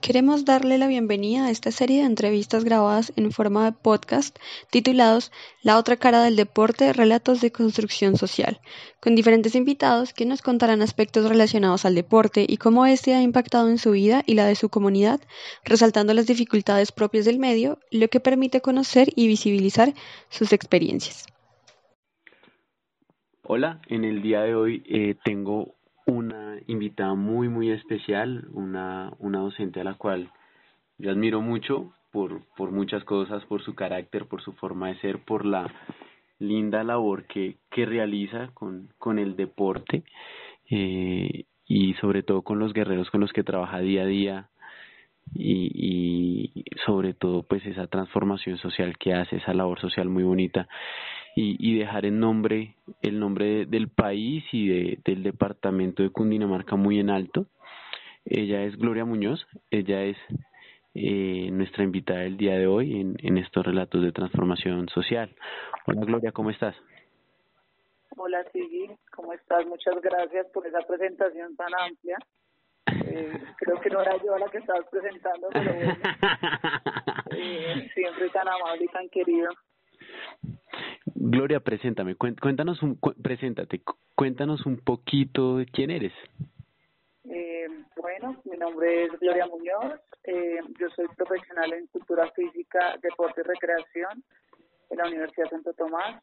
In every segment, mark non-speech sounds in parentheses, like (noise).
Queremos darle la bienvenida a esta serie de entrevistas grabadas en forma de podcast titulados La otra cara del deporte, relatos de construcción social, con diferentes invitados que nos contarán aspectos relacionados al deporte y cómo éste ha impactado en su vida y la de su comunidad, resaltando las dificultades propias del medio, lo que permite conocer y visibilizar sus experiencias. Hola, en el día de hoy eh, tengo una invitada muy, muy especial, una, una docente a la cual yo admiro mucho por, por muchas cosas, por su carácter, por su forma de ser, por la linda labor que, que realiza con, con el deporte eh, y sobre todo con los guerreros con los que trabaja día a día y, y sobre todo pues esa transformación social que hace, esa labor social muy bonita y, y dejar el nombre, el nombre del país y de, del departamento de Cundinamarca muy en alto. Ella es Gloria Muñoz, ella es eh, nuestra invitada del día de hoy en, en estos relatos de transformación social. Hola Gloria, ¿cómo estás? Hola Sigui, ¿cómo estás? Muchas gracias por esa presentación tan amplia. Eh, creo que no era yo la que estabas presentando, pero bueno, (laughs) eh, siempre tan amable y tan querido. Gloria, preséntame, cuéntanos un, preséntate, cuéntanos un poquito de quién eres. Eh, bueno, mi nombre es Gloria Muñoz, eh, yo soy profesional en cultura física, deporte y recreación en la Universidad de Santo Tomás,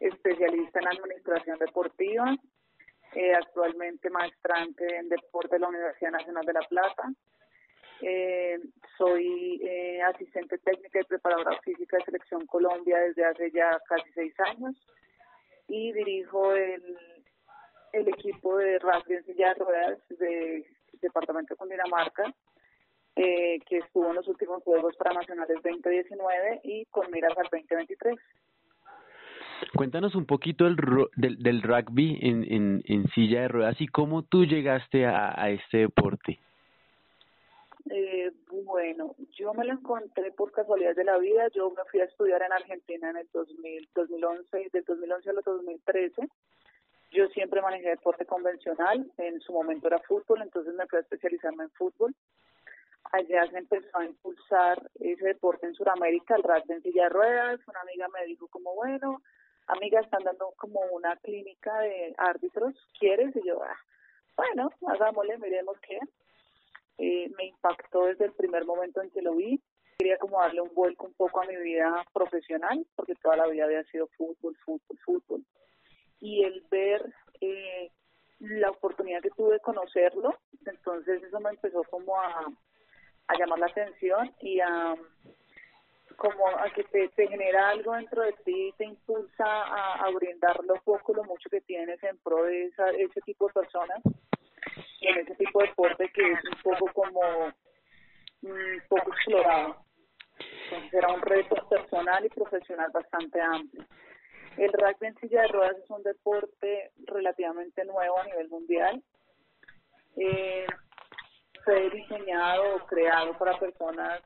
especialista en administración deportiva, eh, actualmente maestrante en deporte de la Universidad Nacional de La Plata, eh, soy eh, asistente técnica y preparadora física de Selección Colombia desde hace ya casi seis años y dirijo el, equipo de rugby en silla de del departamento de Cundinamarca, eh, que estuvo en los últimos Juegos Nacionales 2019 y con miras al 2023. Cuéntanos un poquito del, del, rugby en silla de ruedas y cómo tú llegaste a, a este deporte. Eh, bueno, yo me lo encontré por casualidad de la vida. Yo me fui a estudiar en Argentina en el 2000, 2011, del 2011 al 2013. Yo siempre manejé deporte convencional. En su momento era fútbol, entonces me fui a especializarme en fútbol. Allá se empezó a impulsar ese deporte en Sudamérica, el rugby en silla de ruedas. Una amiga me dijo como, bueno, amiga, están dando como una clínica de árbitros, ¿quieres? Y yo, ah, bueno, hagámosle, miremos qué eh, me impactó desde el primer momento en que lo vi. Quería como darle un vuelco un poco a mi vida profesional, porque toda la vida había sido fútbol, fútbol, fútbol. Y el ver eh, la oportunidad que tuve de conocerlo, entonces eso me empezó como a, a llamar la atención y a como a que te, te genera algo dentro de ti y te impulsa a, a brindar lo poco, lo mucho que tienes en pro de esa, ese tipo de personas en ese tipo de deporte que es un poco como un poco explorado. Entonces era un reto personal y profesional bastante amplio. El rugby en silla de ruedas es un deporte relativamente nuevo a nivel mundial. Eh, fue diseñado o creado para personas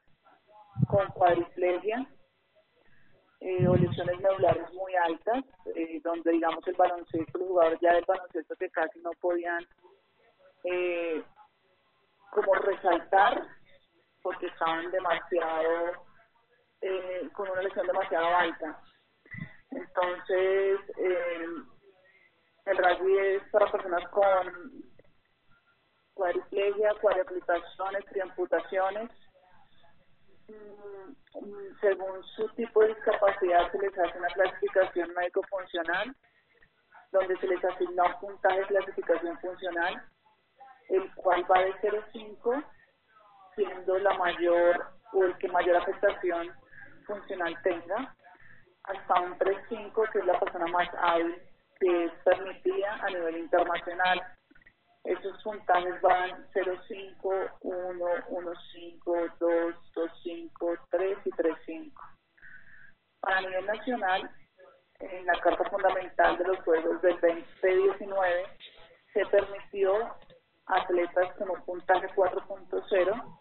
con cuadriplegia eh, o lesiones medulares muy altas, eh, donde digamos el baloncesto, los jugadores ya del baloncesto que casi no podían eh, como resaltar porque estaban demasiado eh, con una lesión demasiado alta. Entonces, eh, el rugby es para personas con cuadriplegia, cuadriplicaciones, triamputaciones. Mm, según su tipo de discapacidad se les hace una clasificación médico-funcional, donde se les asigna un puntaje de clasificación funcional el cual va de 0,5 siendo la mayor o el que mayor afectación funcional tenga, hasta un 3,5 que es la persona más hábil que es permitida a nivel internacional. Esos puntajes van 0,5, 1, 1,5, 2, 2,5, 3 y 3,5. A nivel nacional, en la Carta Fundamental de los Juegos del 2019 se permitió atletas con un puntaje 4.0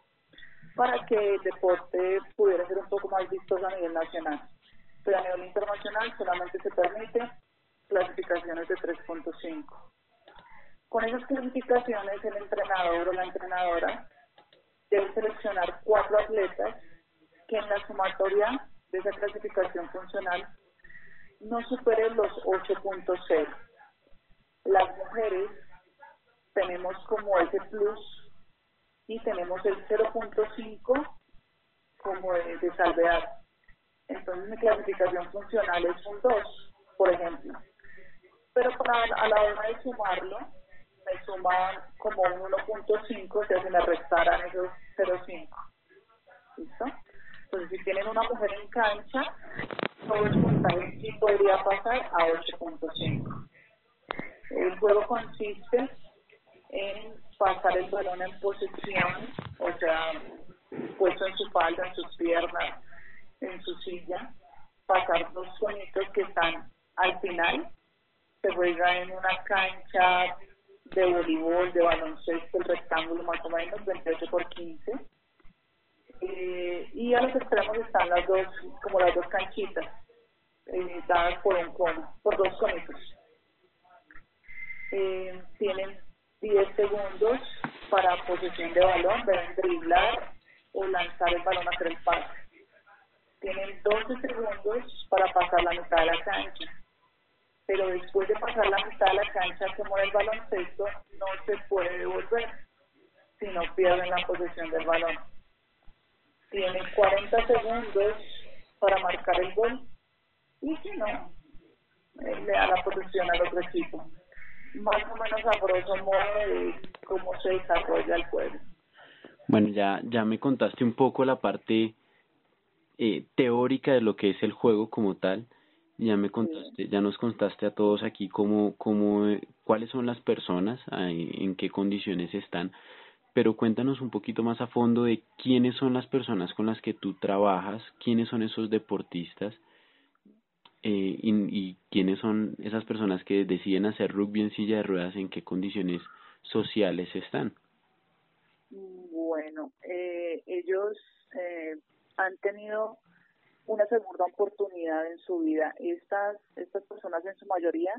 para que el deporte pudiera ser un poco más vistoso a nivel nacional. Pero a nivel internacional solamente se permite clasificaciones de 3.5. Con esas clasificaciones el entrenador o la entrenadora debe seleccionar cuatro atletas que en la sumatoria de esa clasificación funcional no superen los 8.0. Las mujeres tenemos como ese plus y tenemos el 0.5 como de, de salvedad. Entonces mi clasificación funcional es un 2, por ejemplo. Pero para, a la hora de sumarlo, me suman como un 1.5, o sea, si me restaran esos 0.5. ¿Listo? Entonces, si tienen una mujer en cancha, todo el puntaje podría pasar a 8.5. El juego consiste en pasar el balón en posición, o sea, puesto en su falda, en sus piernas, en su silla, pasar dos sonitos que están al final. Se juega en una cancha de voleibol, de baloncesto, el rectángulo más o menos, 28 por 15. Eh, y a los extremos están las dos, como las dos canchitas, eh, dadas por un cono, por dos conitos. Eh, tienen 10 segundos para posesión de balón, deben driblar o lanzar el balón hacia el pase. Tienen 12 segundos para pasar la mitad de la cancha. Pero después de pasar la mitad de la cancha, como el baloncesto, no se puede devolver si no pierden la posesión del balón. Tienen 40 segundos para marcar el gol y si no, eh, le da la posesión al otro equipo. Más o menos a grosso modo de cómo se desarrolla el juego. Bueno, ya, ya me contaste un poco la parte eh, teórica de lo que es el juego como tal. Ya me contaste, ya nos contaste a todos aquí cómo, cómo, eh, cuáles son las personas, en qué condiciones están. Pero cuéntanos un poquito más a fondo de quiénes son las personas con las que tú trabajas, quiénes son esos deportistas eh, y, y quiénes son esas personas que deciden hacer rugby en silla de ruedas, en qué condiciones sociales están. Bueno, eh, ellos eh, han tenido una segunda oportunidad en su vida. Estas, estas personas en su mayoría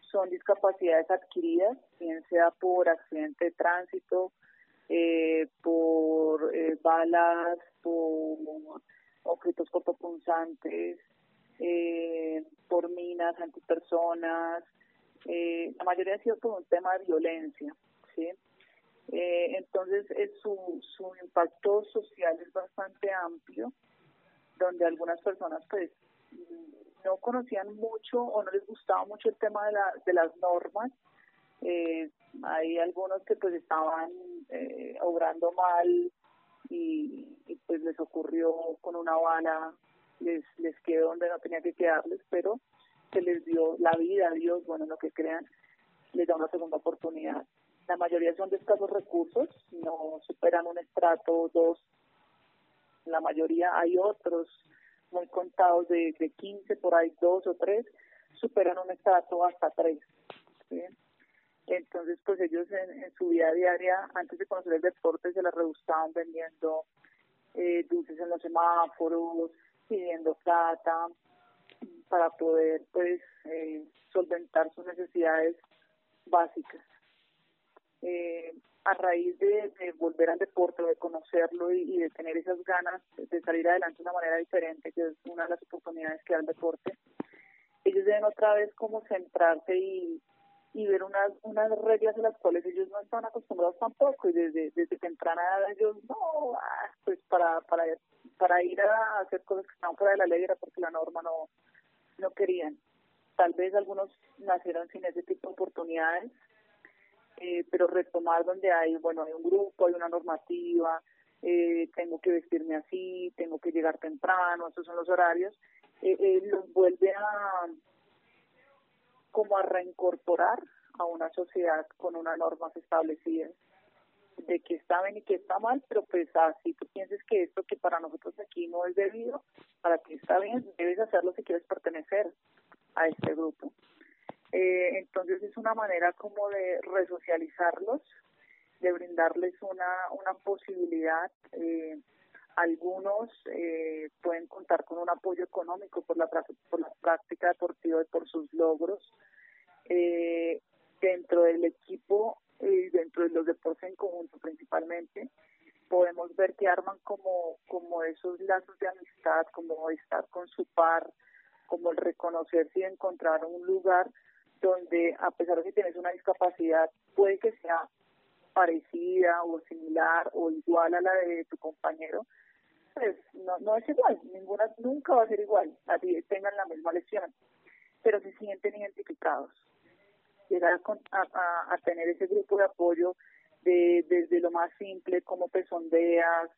son discapacidades adquiridas, bien sea por accidente de tránsito, eh, por eh, balas, por objetos cortopunzantes, eh, por minas antipersonas. Eh, la mayoría ha sido por un tema de violencia, ¿sí? Eh, entonces, es su, su impacto social es bastante amplio, donde algunas personas pues no conocían mucho o no les gustaba mucho el tema de, la, de las normas. Eh, hay algunos que pues estaban eh, obrando mal y, pues les ocurrió con una bala, les, les quedó donde no tenía que quedarles, pero se les dio la vida, Dios, bueno, lo que crean, les da una segunda oportunidad. La mayoría son de escasos recursos, no superan un estrato, dos. La mayoría hay otros muy contados de, de 15, por ahí dos o tres, superan un estrato hasta tres. Entonces, pues ellos en, su vida diaria, antes de conocer el deporte, se la rebustaban vendiendo eh, dulces en los semáforos, pidiendo plata para poder, pues, eh, solventar sus necesidades básicas eh, a raíz de, volver al deporte, de conocerlo y, de tener esas ganas de salir adelante de una manera diferente, que es una de las oportunidades que da el deporte, ellos deben otra vez como centrarse y, y ver unas, unas reglas en las cuales ellos no están acostumbrados tampoco y desde, desde temprana edad ellos no, ah, pues para, para, para ir a hacer cosas que están fuera de la ley era porque la norma no, no querían. Tal vez algunos nacieron sin ese tipo de oportunidades eh, pero retomar donde hay, bueno, hay un grupo, hay una normativa, eh, tengo que vestirme así, tengo que llegar temprano, estos son los horarios, eh, eh, los vuelve a como a reincorporar a una sociedad con unas normas establecidas de que está bien y que está mal, pero pues así tú pienses que esto que para nosotros aquí no es debido, para ti está bien, debes hacerlo si quieres pertenecer a este grupo. Eh, entonces es una manera como de resocializarlos, de brindarles una, una posibilidad. Eh, algunos eh, pueden contar con un apoyo económico por la, por la práctica deportiva y por sus logros. Eh, dentro del equipo y dentro de los deportes en conjunto principalmente, podemos ver que arman como, como esos lazos de amistad, como estar con su par, como el reconocerse y encontrar un lugar donde a pesar de que tienes una discapacidad, puede que sea parecida o similar o igual a la de tu compañero, pues no, no es igual, ninguna nunca va a ser igual, así tengan la misma lesión, pero se sienten identificados. Llegar a, a, tener ese grupo de apoyo de, desde lo más simple, cómo te sondeas,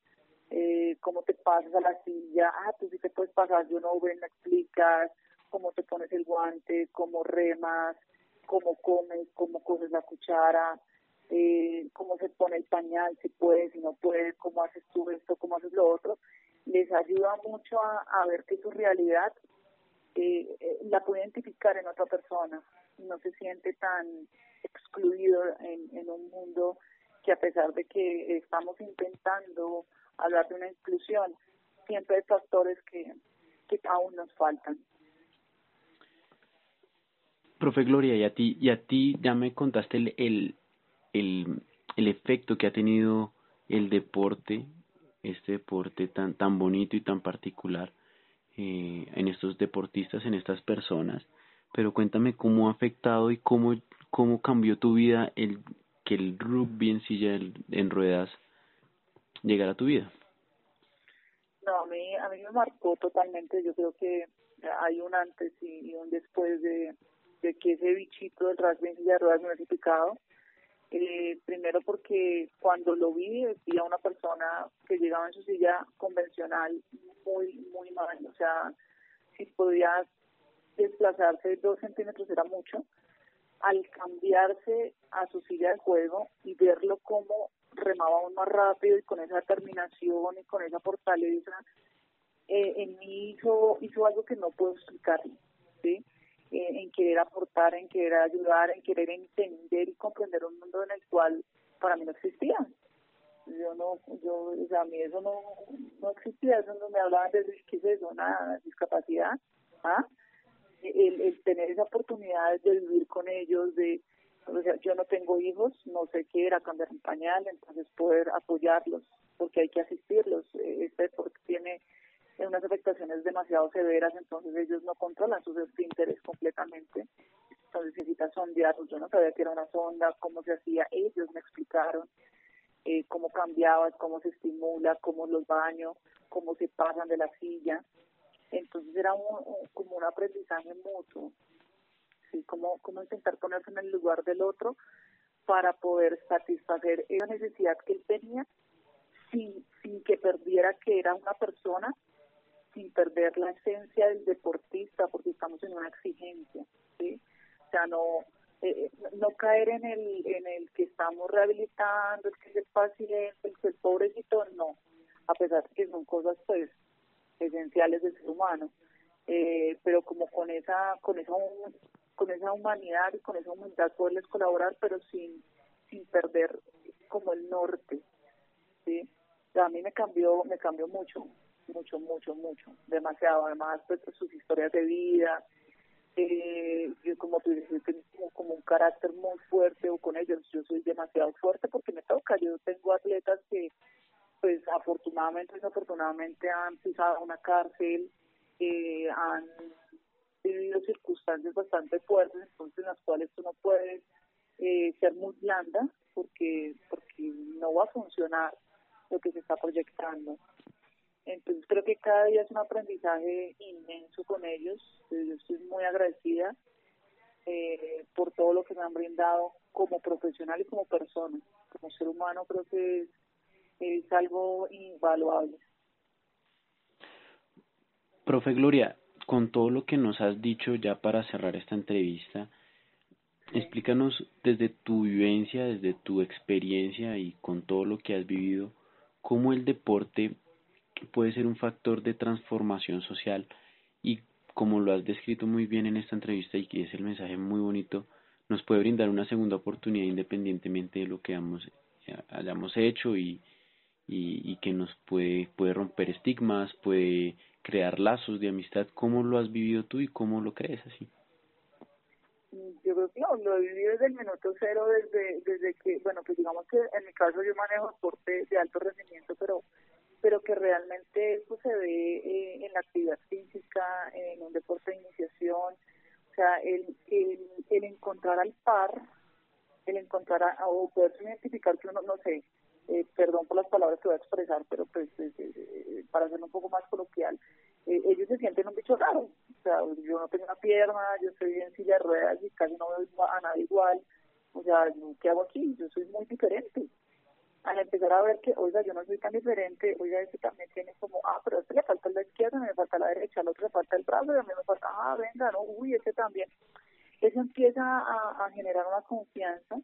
eh, cómo te pasas a la silla, ah, tú sí te puedes pasar, yo no, ven, me explicas, cómo te pones el guante, cómo remas, cómo comes, cómo coges la cuchara, eh, cómo se pone el pañal, si puede, si no puede, cómo haces tú esto, cómo haces lo otro, les ayuda mucho a, ver que su realidad eh, eh, la puede identificar en otra persona, no se siente tan excluido en, en un mundo que a pesar de que estamos intentando hablar de una inclusión, siempre hay factores que, que aún nos faltan. Profe Gloria, y a ti, y a ti ya me contaste el, el, el, efecto que ha tenido el deporte, este deporte tan, tan bonito y tan particular eh, en estos deportistas, en estas personas. Pero cuéntame cómo ha afectado y cómo, cómo cambió tu vida el que el rugby en silla en ruedas llegara a tu vida. No, a mí, a mí me marcó totalmente. Yo creo que hay un antes y un después de, de que ese bichito del silla de ruedas me ha picado eh, primero porque cuando lo vi vi a una persona que llegaba en su silla convencional muy, muy mal. O sea, si podía desplazarse dos centímetros era mucho. Al cambiarse a su silla de juego y verlo como remaba aún más rápido y con esa determinación y con esa fortaleza, eh, en mí hizo, hizo algo que no puedo explicar. ¿sí? En querer aportar, en querer ayudar, en querer entender y comprender un mundo en el cual para mí no existía. Yo no, yo, o sea, a mí eso no, no existía, eso no me hablaban de qué es eso, nada, discapacidad, ¿ah? El, el tener esa oportunidad de vivir con ellos, de, o sea, yo no tengo hijos, no sé qué era cambiar un pañal, entonces poder apoyarlos, porque hay que asistirlos. Este deporte tiene en unas afectaciones demasiado severas, entonces ellos no controlan sus esfínteres completamente. Entonces necesitan sondearlos. Yo no sabía que era una sonda, cómo se hacía. Ellos me explicaron eh, cómo cambiaba, cómo se estimula, cómo los baños, cómo se pasan de la silla. Entonces era como un aprendizaje mutuo. ¿sí? Cómo, cómo intentar ponerse en el lugar del otro para poder satisfacer esa necesidad que él tenía sin, sin que perdiera que era una persona sin perder la esencia del deportista, porque estamos en una exigencia, ¿sí? O sea, no eh, no caer en el en el que estamos rehabilitando, el que es paciente, el que es pobrecito, no, a pesar de que son cosas pues esenciales del ser humano, eh, pero como con esa con esa con esa humanidad y con esa humildad poderles colaborar, pero sin sin perder como el norte, sí. a mí me cambió me cambió mucho mucho, mucho, mucho, demasiado. Además, pues, sus historias de vida, eh, yo como tú dices, tengo como un carácter muy fuerte o con ellos yo soy demasiado fuerte porque me toca. Yo tengo atletas que, pues, afortunadamente, desafortunadamente han pisado una cárcel, eh, han vivido circunstancias bastante fuertes, entonces en las cuales tú no puedes eh, ser muy blanda porque porque no va a funcionar lo que se está proyectando. Entonces creo que cada día es un aprendizaje inmenso con ellos. Eh, yo estoy muy agradecida eh, por todo lo que me han brindado como profesional y como persona. Como ser humano creo que es, algo invaluable. Profe Gloria, con todo lo que nos has dicho ya para cerrar esta entrevista, explícanos desde tu vivencia, desde tu experiencia y con todo lo que has vivido, cómo el deporte puede ser un factor de transformación social y como lo has descrito muy bien en esta entrevista y que es el mensaje muy bonito, nos puede brindar una segunda oportunidad independientemente de lo que hayamos hecho y, y, y, que nos puede, puede romper estigmas, puede crear lazos de amistad. ¿Cómo lo has vivido tú y cómo lo crees así? Yo creo que lo, lo he vivido desde el minuto cero, desde desde que, bueno, pues digamos que en mi caso yo manejo deporte de alto rendimiento, pero pero que realmente eso se ve eh, en la actividad física, en un deporte de iniciación, o sea, el, el, el encontrar al par, el encontrar a, o poder identificar que uno, no sé, eh, perdón por las palabras que voy a expresar, pero pues eh, para hacerlo un poco más coloquial, ellos se sienten un bicho raro, o sea, yo no tengo una pierna, yo estoy en silla de ruedas y casi no veo a nadie igual, o sea, ¿qué hago aquí? Yo soy muy diferente al empezar a ver que, oiga, yo no soy tan diferente, oiga, este también tiene como, ah, pero a este le falta la izquierda, me falta la derecha, al otro le falta el brazo, y a mí me falta, ah, venga, no, uy, este también. Eso empieza a, generar una confianza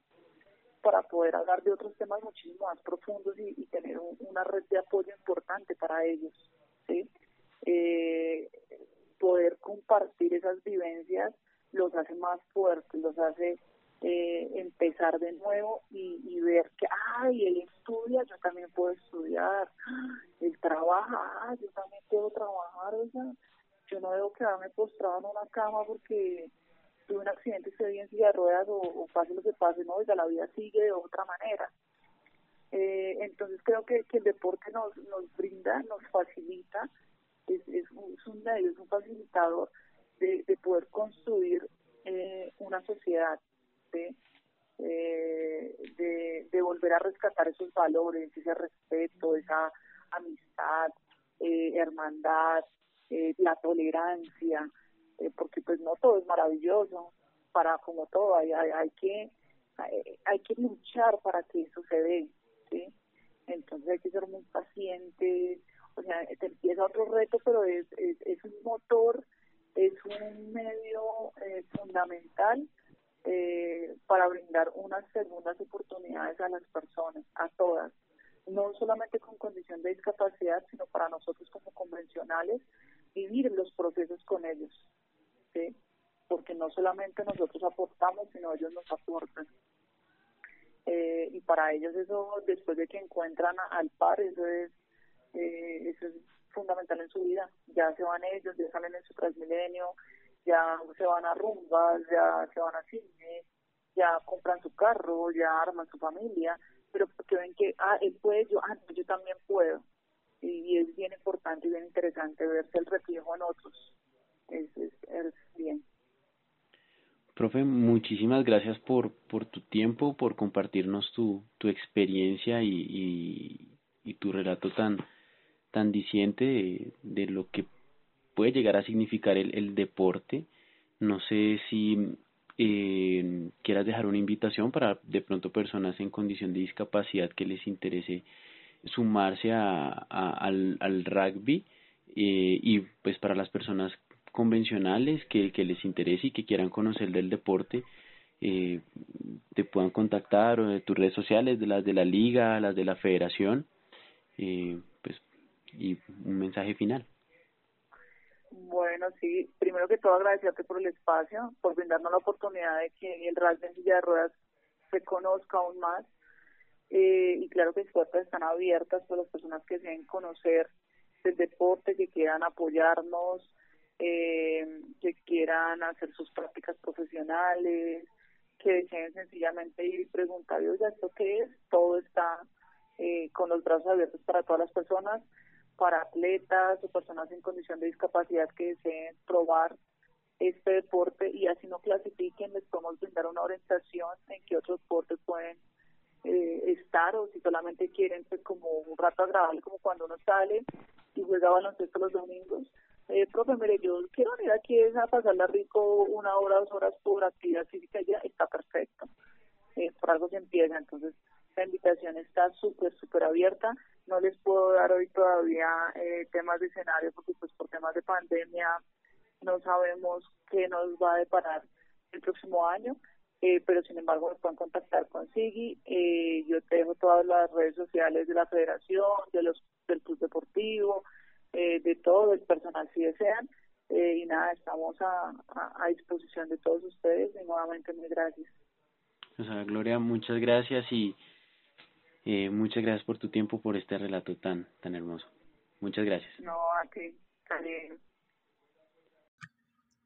para poder hablar de otros temas muchísimo más profundos y, tener una red de apoyo importante para ellos, ¿sí? Eh, poder compartir esas vivencias los hace más fuertes, los hace eh, empezar de nuevo y, y, ver que, ay, él estudia, yo también puedo estudiar, (gasps) él trabaja, ah, yo también puedo trabajar, o sea, yo no debo quedarme postrado en una cama porque tuve un accidente, estoy en silla de ruedas o, pase lo que pase, no, oiga, la vida sigue de otra manera. Eh, entonces creo que, que el deporte nos, nos brinda, nos facilita, es, es, un, es un medio, es un facilitador de, de poder construir eh, una sociedad eh, de, de, volver a rescatar esos valores, ese respeto, esa amistad, eh, hermandad, eh, la tolerancia, porque pues no todo es maravilloso, para como todo hay, hay, que hay, que luchar para que eso se dé, ¿sí? Entonces hay que ser muy pacientes, o sea, te empieza otro reto, pero es, es, es un motor, es un medio fundamental eh, para brindar unas segundas oportunidades a las personas, a todas, no solamente con condición de discapacidad, sino para nosotros como convencionales, vivir los procesos con ellos, ¿sí? porque no solamente nosotros aportamos, sino ellos nos aportan. Eh, y para ellos eso, después de que encuentran al par, eso es, eh, eso es fundamental en su vida. Ya se van ellos, ya salen en su transmilenio, ya se van a rumbas, ya se van a cine, ya compran su carro, ya arman su familia, pero porque ven que, ah, él puede, yo, ah, yo también puedo. Y, es bien importante y bien interesante verse el reflejo en otros. Es, es, es bien. Profe, muchísimas gracias por, por tu tiempo, por compartirnos tu, tu experiencia y, y, y tu relato tan, tan diciente de, de lo que puede llegar a significar el, el deporte. No sé si eh, quieras dejar una invitación para de pronto personas en condición de discapacidad que les interese sumarse a, al, rugby eh, y pues para las personas convencionales que, que les interese y que quieran conocer del deporte eh, te puedan contactar o de tus redes sociales de las de la liga las de la federación eh, pues y un mensaje final bueno, sí, primero que todo agradecerte por el espacio, por brindarnos la oportunidad de que el rugby en silla de ruedas se conozca aún más. Eh, y claro que las puertas están abiertas para las personas que deseen conocer el deporte, que quieran apoyarnos, eh, que quieran hacer sus prácticas profesionales, que deseen sencillamente ir y preguntar, ¿esto qué es? Todo está eh, con los brazos abiertos para todas las personas para atletas o personas en condición de discapacidad que deseen probar este deporte y así no clasifiquen, les podemos brindar una orientación en qué otros deportes pueden eh, estar o si solamente quieren pues como un rato agradable como cuando uno sale y juega baloncesto los domingos. Eh, profe, mire, yo quiero venir aquí a pasarla rico una hora, dos horas por actividad física, ya está perfecto. Eh, por algo se empieza, entonces la invitación está súper, súper abierta. No les puedo dar hoy todavía eh, temas de escenario porque pues por temas de pandemia no sabemos qué nos va a deparar el próximo año, eh, pero sin embargo nos pueden contactar con Sigui. Eh, yo te dejo todas las redes sociales de la federación, de los del club deportivo, eh, de todo el personal si desean. Eh, y nada, estamos a, a, disposición de todos ustedes y nuevamente muy gracias. O sea, Gloria, muchas gracias y eh, muchas gracias por tu tiempo, por este relato tan, tan hermoso. Muchas gracias. No, a ti.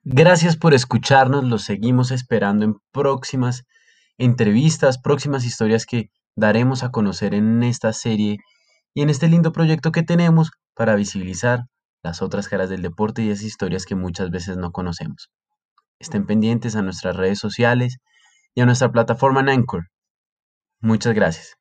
Gracias por escucharnos, los seguimos esperando en próximas entrevistas, próximas historias que daremos a conocer en esta serie y en este lindo proyecto que tenemos para visibilizar las otras caras del deporte y esas historias que muchas veces no conocemos. Estén pendientes a nuestras redes sociales y a nuestra plataforma en Anchor. Muchas gracias.